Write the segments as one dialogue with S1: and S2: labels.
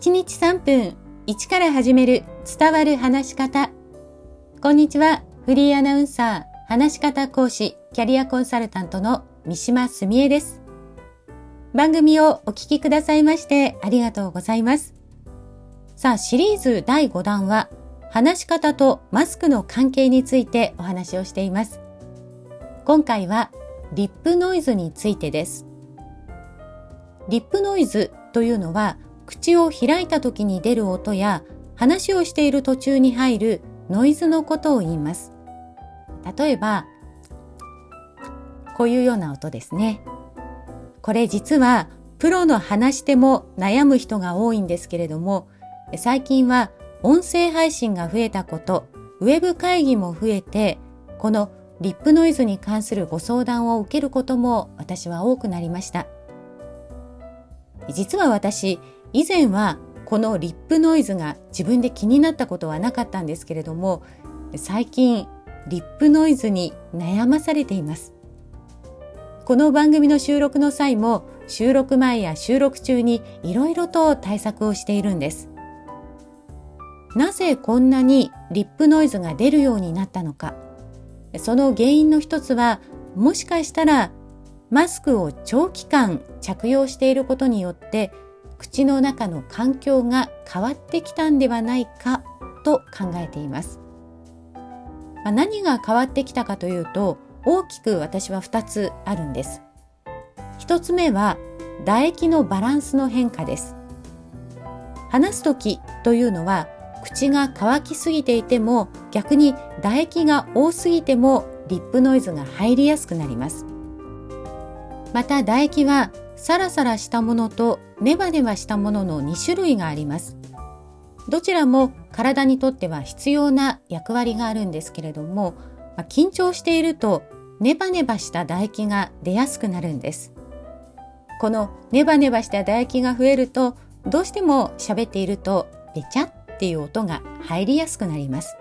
S1: 1日3分1から始める伝わる話し方。こんにちは。フリーアナウンサー、話し方講師、キャリアコンサルタントの三島澄江です。番組をお聞きくださいましてありがとうございます。さあ、シリーズ第5弾は、話し方とマスクの関係についてお話をしています。今回は、リップノイズについてです。リップノイズというのは、口を開いた時に出る音や話をしている途中に入るノイズのことを言います。例えば、こういうような音ですね。これ実はプロの話し手も悩む人が多いんですけれども、最近は音声配信が増えたこと、ウェブ会議も増えて、このリップノイズに関するご相談を受けることも私は多くなりました。実は私、以前はこのリップノイズが自分で気になったことはなかったんですけれども最近リップノイズに悩まされています。この番組の収録の際も収録前や収録中にいろいろと対策をしているんです。なぜこんなにリップノイズが出るようになったのか。その原因の一つはもしかしたらマスクを長期間着用していることによって口の中の環境が変わってきたんではないかと考えています。まあ、何が変わってきたかというと大きく私は2つあるんです。1つ目は唾液のバランスの変化です。話す時というのは口が乾きすぎていても逆に唾液が多すぎてもリップノイズが入りやすくなります。また唾液はサラサラしたものとネバネバしたものの2種類があります。どちらも体にとっては必要な役割があるんですけれども、まあ、緊張しているとネバネバした唾液が出やすくなるんです。このネバネバした唾液が増えるとどうしても喋っているとベチャっていう音が入りやすくなります。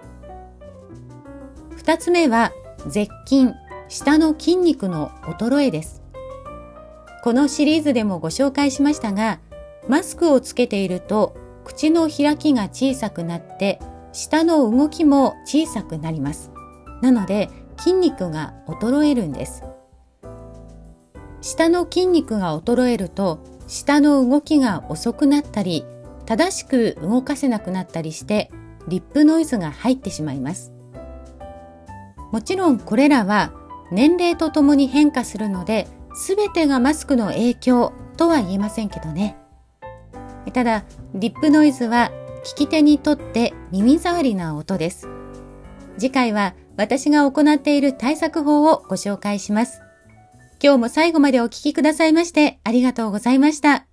S1: 二つ目は絶筋、下の筋肉の衰えです。このシリーズでもご紹介しましたが、マスクをつけていると口の開きが小さくなって舌の動きも小さくなります。なので筋肉が衰えるんです。舌の筋肉が衰えると舌の動きが遅くなったり正しく動かせなくなったりしてリップノイズが入ってしまいます。もちろんこれらは年齢とともに変化するので全てがマスクの影響とは言えませんけどね。ただ、リップノイズは聞き手にとって耳障りな音です。次回は私が行っている対策法をご紹介します。今日も最後までお聴きくださいましてありがとうございました。